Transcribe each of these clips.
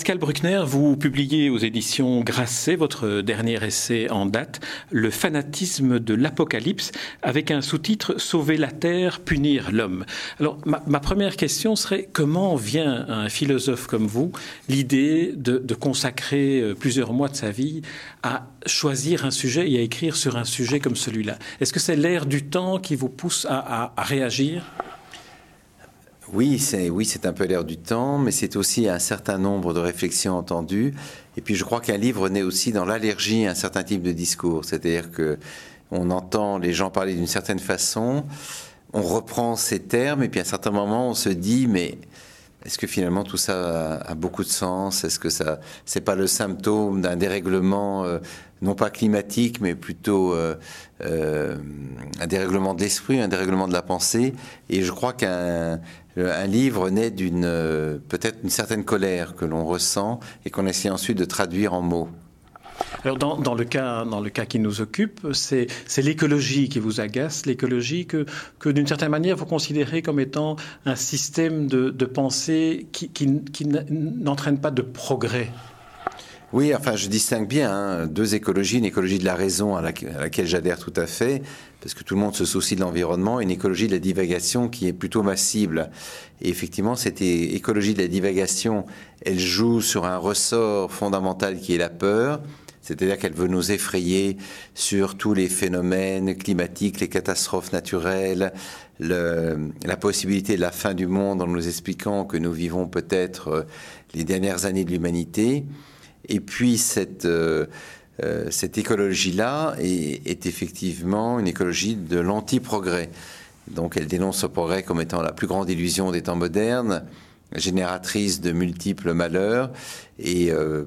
Pascal Bruckner, vous publiez aux éditions Grasset votre dernier essai en date, Le fanatisme de l'apocalypse, avec un sous-titre Sauver la terre, punir l'homme. Alors, ma, première question serait comment vient un philosophe comme vous l'idée de, consacrer euh, plusieurs mois de sa vie à choisir un sujet et à écrire sur un sujet comme celui-là? Est-ce que c'est l'air du temps qui vous pousse à réagir? Oui, c'est oui, un peu l'air du temps, mais c'est aussi un certain nombre de réflexions entendues. Et puis je crois qu'un livre naît aussi dans l'allergie à un certain type de discours, c'est-à-dire que on entend les gens parler d'une certaine façon, on reprend ces termes, et puis à un certain moment on se dit mais est-ce que finalement tout ça a, beaucoup de sens? Est-ce que ça c'est pas le symptôme d'un dérèglement euh, non pas climatique, mais plutôt euh, euh, un dérèglement de l'esprit, un dérèglement de la pensée? Et je crois qu'un un livre naît d'une peut-être une certaine colère que l'on ressent et qu'on essaie ensuite de traduire en mots. Alors dans, le cas, qui nous occupe, c'est l'écologie qui vous agace, l'écologie que, d'une certaine manière vous considérez comme étant un système de, pensée qui, n'entraîne pas de progrès. Oui, enfin, je distingue bien hein, deux écologies, une écologie de la raison à laquelle, j'adhère tout à fait, parce que tout le monde se soucie de l'environnement, et une écologie de la divagation qui est plutôt massible. Et effectivement, cette écologie de la divagation, elle joue sur un ressort fondamental qui est la peur, c'est-à-dire qu'elle veut nous effrayer sur tous les phénomènes climatiques, les catastrophes naturelles, la possibilité de la fin du monde en nous expliquant que nous vivons peut-être euh, les dernières années de l'humanité. Et puis cette, euh, euh, cette écologie-là est, est, effectivement une écologie de l'anti-progrès. Donc elle dénonce le progrès comme étant la plus grande illusion des temps modernes, génératrice de multiples malheurs. Et euh,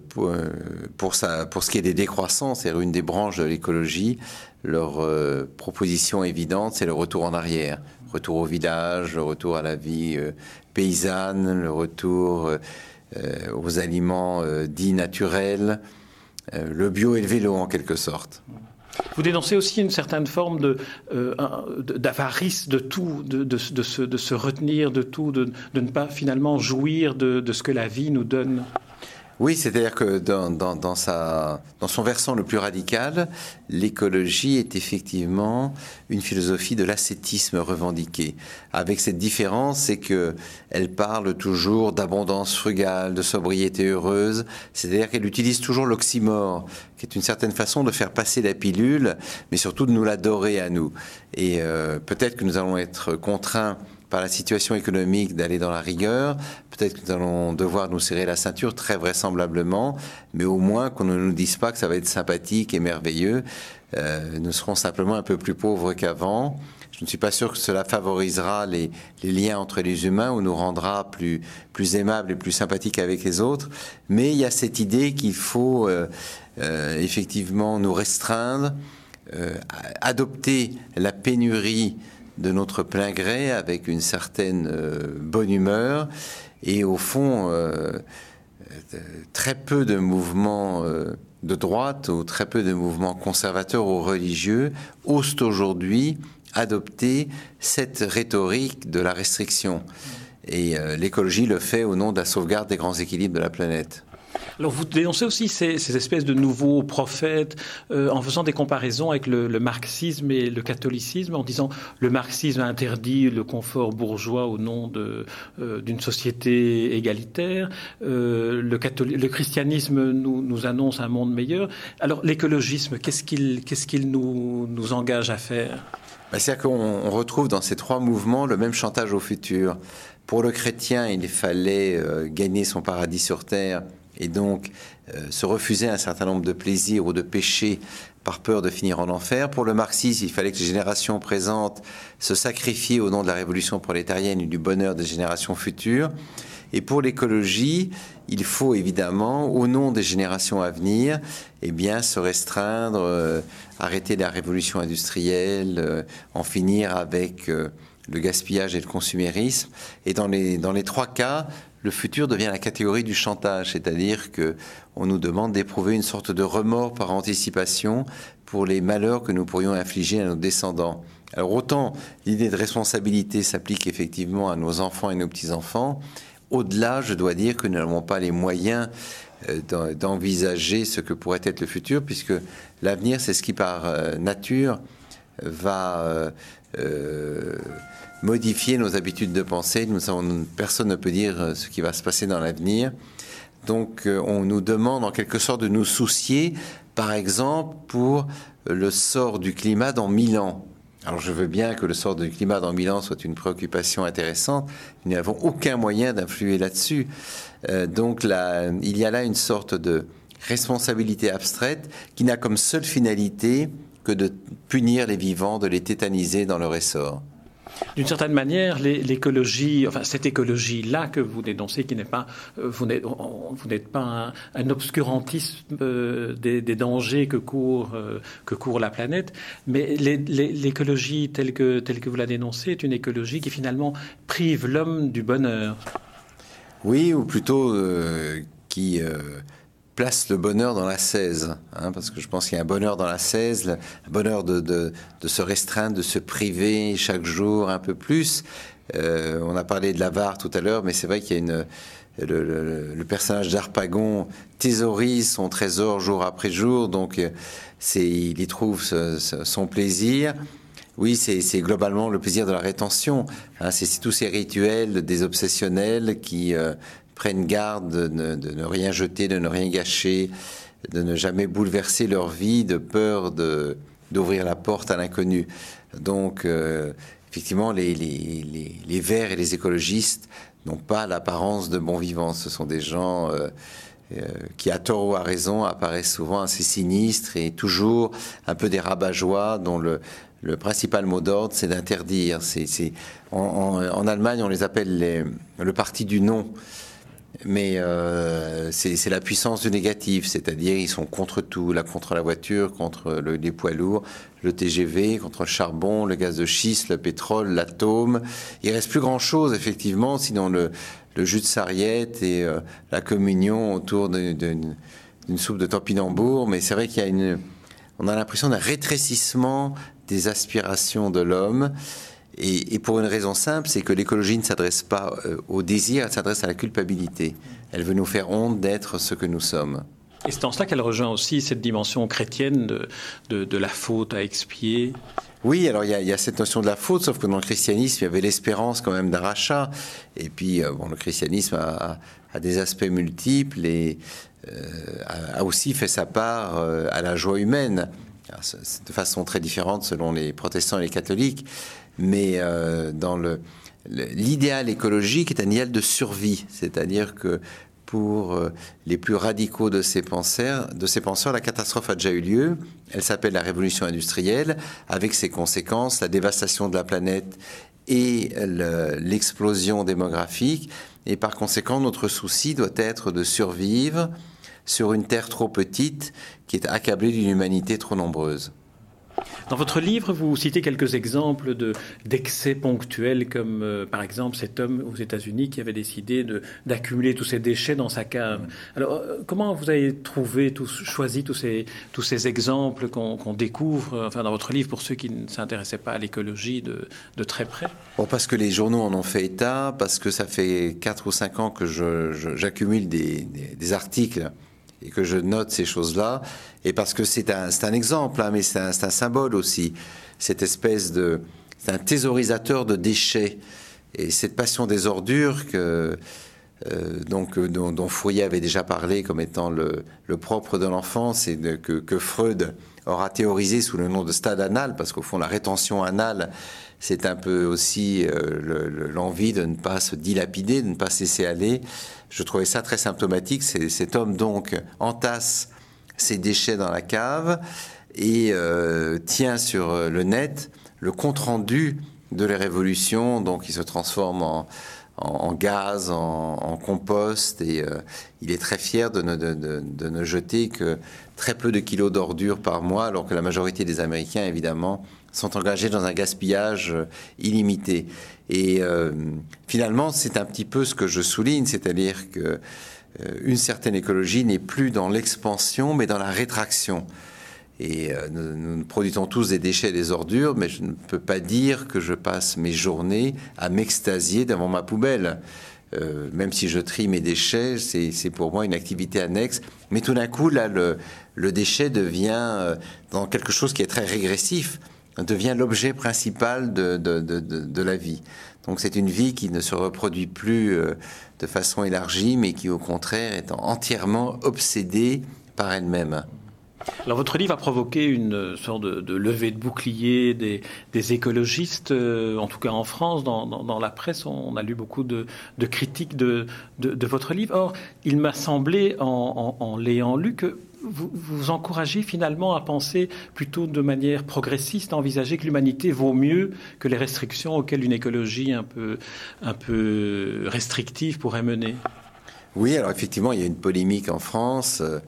pour, ça, pour ce qui est des décroissances, c'est une des branches de l'écologie, leur proposition évidente, c'est le retour en arrière. Retour au village, le retour à la vie paysanne, le retour euh, aux aliments euh, dits naturels, euh, le bio et le vélo en quelque sorte. Vous dénoncez aussi une certaine forme de, d'avarice de tout, de, se, retenir de tout, de, ne pas finalement jouir de, ce que la vie nous donne. Oui, c'est-à-dire que dans, son versant le plus radical, l'écologie est effectivement une philosophie de l'ascétisme revendiqué. Avec cette différence, c'est que elle parle toujours d'abondance frugale, de sobriété heureuse. C'est-à-dire qu'elle utilise toujours l'oxymore, qui est une certaine façon de faire passer la pilule, mais surtout de nous l'adorer à nous. Et euh, peut-être que nous allons être contraints par la situation économique d'aller dans la rigueur. Peut-être que nous allons devoir nous serrer la ceinture, très vraisemblablement, mais au moins qu'on ne nous dise pas que ça va être sympathique et merveilleux. Euh, nous serons simplement un peu plus pauvres qu'avant. Je ne suis pas sûr que cela favorisera les, liens entre les humains ou nous rendra plus, plus aimables et plus sympathiques avec les autres. Mais il y a cette idée qu'il faut euh, euh, effectivement nous restreindre, adopter la pénurie de notre plein gré avec une certaine euh, bonne humeur et au fond euh, très peu de mouvements euh, de droite ou très peu de mouvements conservateurs ou religieux osent aujourd'hui adopter cette rhétorique de la restriction. Et l'écologie le fait au nom de la sauvegarde des grands équilibres de la planète. Alors vous dénoncez aussi ces, espèces de nouveaux prophètes euh, en faisant des comparaisons avec le, marxisme et le catholicisme, en disant le marxisme interdit le confort bourgeois au nom euh, d'une société égalitaire, euh, le, christianisme nous, annonce un monde meilleur. Alors l'écologisme, qu'est-ce qu'il qu'est-ce qu'il nous, nous engage à faire? Bah, C'est-à-dire qu'on retrouve dans ces trois mouvements le même chantage au futur. Pour le chrétien, il fallait gagner son paradis sur terre et donc euh, se refuser un certain nombre de plaisirs ou de péchés par peur de finir en enfer. Pour le marxisme, il fallait que les générations présentes se sacrifient au nom de la révolution prolétarienne et du bonheur des générations futures. Et pour l'écologie, il faut évidemment, au nom des générations à venir, eh bien, se restreindre, euh, arrêter la révolution industrielle, euh, en finir avec le gaspillage et le consumérisme. Et dans les, dans les trois cas, le futur devient la catégorie du chantage, c'est-à-dire que on nous demande d'éprouver une sorte de remords par anticipation pour les malheurs que nous pourrions infliger à nos descendants. Alors autant l'idée de responsabilité s'applique effectivement à nos enfants et nos petits-enfants, au-delà, je dois dire que nous n'avons pas les moyens euh, d'envisager ce que pourrait être le futur, puisque l'avenir, c'est ce qui par euh, nature va euh, modifier nos habitudes de pensée. Nous personne ne peut dire ce qui va se passer dans l'avenir. Donc on nous demande en quelque sorte de nous soucier, par exemple, pour le sort du climat dans mille ans. Alors je veux bien que le sort du climat dans Milan soit une préoccupation intéressante, nous n'avons aucun moyen d'influer là-dessus. Euh, donc il y a là une sorte de responsabilité abstraite qui n'a comme seule finalité que de punir les vivants, de les tétaniser dans leur essor. D'une certaine manière, l'écologie, enfin cette écologie-là que vous dénoncez, qui n'est pas, euh, vous n'êtes pas un, obscurantisme euh, des, dangers que court, euh, que court la planète, mais l'écologie telle que, telle que vous la dénoncez est une écologie qui finalement prive l'homme du bonheur. Oui, ou plutôt qui place le bonheur dans la 16, hein, parce que je pense qu'il y a un bonheur dans la 16, un bonheur de, de, se restreindre, de se priver chaque jour un peu plus. Euh, on a parlé de l'avare tout à l'heure, mais c'est vrai qu'il y a une... Le, personnage d'Arpagon thésaurise son trésor jour après jour, donc euh, il y trouve son plaisir. Oui, c'est, globalement le plaisir de la rétention. Hein, c'est, tous ces rituels des obsessionnels qui euh, prennent garde de ne, rien jeter, de ne rien gâcher, de ne jamais bouleverser leur vie de peur de, d'ouvrir la porte à l'inconnu. Donc, euh, effectivement, les, les, les, verts et les écologistes n'ont pas l'apparence de bons vivants. Ce sont des gens euh, euh, qui, à tort ou à raison, apparaissent souvent assez sinistres et toujours un peu des rabat-joie dont le, le principal mot d'ordre, c'est d'interdire. C'est, en, Allemagne, on les appelle le parti du non mais euh, c'est la puissance du négatif, c'est-à-dire ils sont contre tout, là contre la voiture, contre les poids lourds, le TGV, contre le charbon, le gaz de schiste, le pétrole, l'atome. Il reste plus grand-chose effectivement, sinon le, jus de sarriette et euh, la communion autour d'une soupe de topinambour. Mais c'est vrai qu'il y a une, on a l'impression d'un rétrécissement des aspirations de l'homme. Et, pour une raison simple, c'est que l'écologie ne s'adresse pas euh, au désir, elle s'adresse à la culpabilité. Elle veut nous faire honte d'être ce que nous sommes. Et c'est en cela qu'elle rejoint aussi cette dimension chrétienne de, de, la faute à expier. Oui, alors il y, a, cette notion de la faute, sauf que dans le christianisme, il y avait l'espérance quand même d'un rachat. Et puis, euh, bon, le christianisme a, a, des aspects multiples et euh, a, aussi fait sa part à la joie humaine, de façon très différente selon les protestants et les catholiques mais euh, dans l'idéal écologique est un idéal de survie, c'est-à-dire que pour euh, les plus radicaux de ces penseurs, la catastrophe a déjà eu lieu. Elle s'appelle la révolution industrielle, avec ses conséquences, la dévastation de la planète et l'explosion démographique. Et par conséquent, notre souci doit être de survivre sur une terre trop petite qui est accablée d'une humanité trop nombreuse. Dans votre livre, vous citez quelques exemples d'excès ponctuels, comme euh, par exemple cet homme aux États-Unis qui avait décidé d'accumuler tous ces déchets dans sa cave. Alors, euh, comment vous avez trouvé, choisi tous ces, tous ces exemples qu'on découvre euh, enfin, dans votre livre pour ceux qui ne s'intéressaient pas à l'écologie de, de, très près? Bon, Parce que les journaux en ont fait état, parce que ça fait 4 ou 5 ans que j'accumule des, des articles et que je note ces choses-là, et parce que c'est un, un, exemple, hein, mais c'est un, symbole aussi, cette espèce de... C'est un thésaurisateur de déchets, et cette passion des ordures que... Euh, donc, dont, dont, Fourier avait déjà parlé comme étant le, le propre de l'enfance et que, que, Freud aura théorisé sous le nom de stade anal, parce qu'au fond, la rétention anale, c'est un peu aussi euh, l'envie de ne pas se dilapider, de ne pas se laisser aller. Je trouvais ça très symptomatique. Cet homme donc entasse ses déchets dans la cave et euh, tient sur euh, le net le compte rendu de la révolution. Donc il se transforme en, gaz, en, compost et euh, il est très fier de ne, jeter que très peu de kilos d'ordures par mois, alors que la majorité des Américains, évidemment, sont engagés dans un gaspillage illimité. Et euh, finalement, c'est un petit peu ce que je souligne, c'est-à-dire que euh, une certaine écologie n'est plus dans l'expansion, mais dans la rétraction. Et euh, nous, produisons tous des déchets, des ordures, mais je ne peux pas dire que je passe mes journées à m'extasier devant ma poubelle. euh, même si je trie mes déchets, c'est pour moi une activité annexe. Mais tout d'un coup, là, le, déchet devient euh, dans quelque chose qui est très régressif, devient l'objet principal de, la vie. Donc c'est une vie qui ne se reproduit plus de façon élargie, mais qui au contraire est entièrement obsédée par elle-même. Alors votre livre a provoqué une sorte de, levée de bouclier des, écologistes, euh, en tout cas en France, dans, la presse, on, a lu beaucoup de, critiques de, votre livre. Or, il m'a semblé, en, l'ayant lu, que vous, vous encouragez finalement à penser plutôt de manière progressiste, à envisager que l'humanité vaut mieux que les restrictions auxquelles une écologie un peu, restrictive pourrait mener. Oui, alors effectivement, il y a une polémique en France. Euh,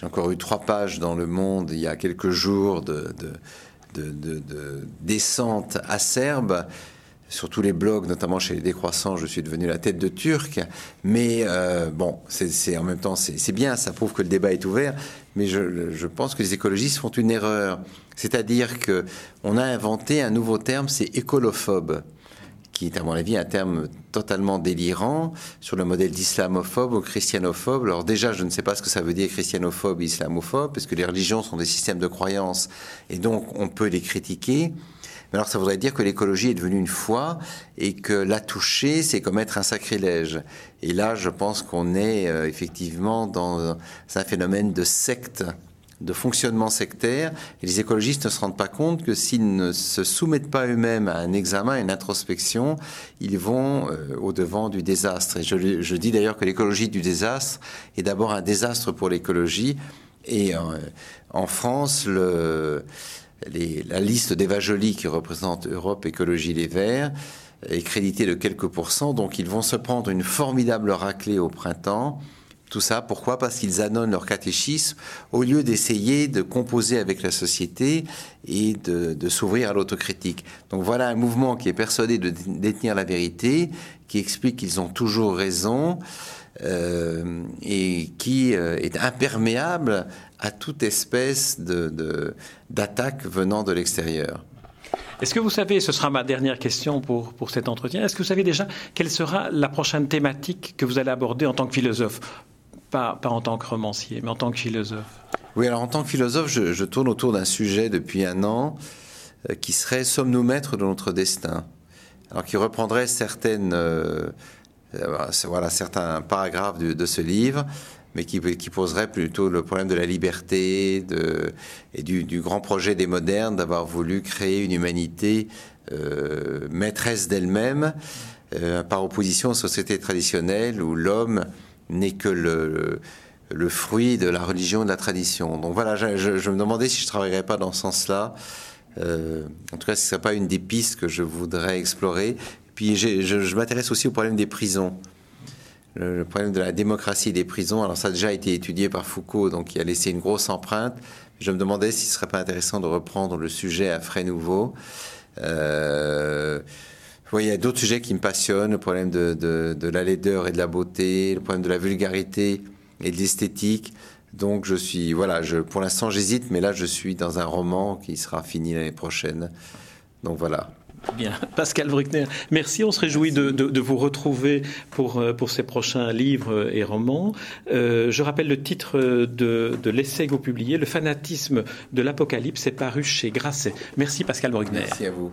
j'ai encore eu trois pages dans Le Monde il y a quelques jours de, de, descente acerbe sur tous les blogs, notamment chez les décroissants, je suis devenu la tête de Turc. Mais euh, bon, c'est en même temps, c'est bien, ça prouve que le débat est ouvert. Mais je, je pense que les écologistes font une erreur. C'est-à-dire que on a inventé un nouveau terme, c'est écolophobe qui est à mon avis un terme totalement délirant sur le modèle d'islamophobe ou christianophobe. Alors déjà, je ne sais pas ce que ça veut dire christianophobe, islamophobe, parce que les religions sont des systèmes de croyances et donc on peut les critiquer. Mais alors ça voudrait dire que l'écologie est devenue une foi et que la toucher, c'est commettre un sacrilège. Et là, je pense qu'on est euh, effectivement dans un phénomène de secte de fonctionnement sectaire. Et les écologistes ne se rendent pas compte que s'ils ne se soumettent pas eux-mêmes à un examen, à une introspection, ils vont euh, au devant du désastre. Et je, dis d'ailleurs que l'écologie du désastre est d'abord un désastre pour l'écologie. Et euh, en France, la liste d'Eva Joly qui représente Europe Écologie Les Verts est créditée de quelques pourcents. Donc ils vont se prendre une formidable raclée au printemps tout ça, pourquoi? Parce qu'ils annonnent leur catéchisme au lieu d'essayer de composer avec la société et de, s'ouvrir à l'autocritique. Donc voilà un mouvement qui est persuadé de détenir la vérité, qui explique qu'ils ont toujours raison euh, et qui euh, est imperméable à toute espèce d'attaque venant de l'extérieur. Est-ce que vous savez, ce sera ma dernière question pour, pour cet entretien, est-ce que vous savez déjà quelle sera la prochaine thématique que vous allez aborder en tant que philosophe? Pas, en tant que romancier, mais en tant que philosophe. Oui, alors en tant que philosophe, je, tourne autour d'un sujet depuis un an euh, qui serait Sommes-nous maîtres de notre destin? Alors qui reprendrait certaines, euh, euh, voilà, certains paragraphes de, ce livre, mais qui, poserait plutôt le problème de la liberté et du, grand projet des modernes d'avoir voulu créer une humanité maîtresse d'elle-même, par opposition aux sociétés traditionnelles où l'homme n'est que le, fruit de la religion et de la tradition. Donc voilà, je, me demandais si je ne travaillerais pas dans ce sens-là. Euh, en tout cas, ce ne serait pas une des pistes que je voudrais explorer. Puis je, m'intéresse aussi au problème des prisons. Le, problème de la démocratie des prisons, alors ça a déjà été étudié par Foucault, donc il a laissé une grosse empreinte. Je me demandais si ce serait pas intéressant de reprendre le sujet à frais nouveaux. Euh, oui, il y a d'autres sujets qui me passionnent, le problème de, de, la laideur et de la beauté, le problème de la vulgarité et de l'esthétique. Donc je suis, voilà, je, pour l'instant j'hésite, mais là je suis dans un roman qui sera fini l'année prochaine. Donc voilà. Bien, Pascal Bruckner, merci. On se réjouit de, de, vous retrouver pour, euh, pour ces prochains livres et romans. Euh, je rappelle le titre de, de l'essai que vous publiez, Le fanatisme de l'Apocalypse, est paru chez Grasset. Merci Pascal Bruckner. Merci à vous.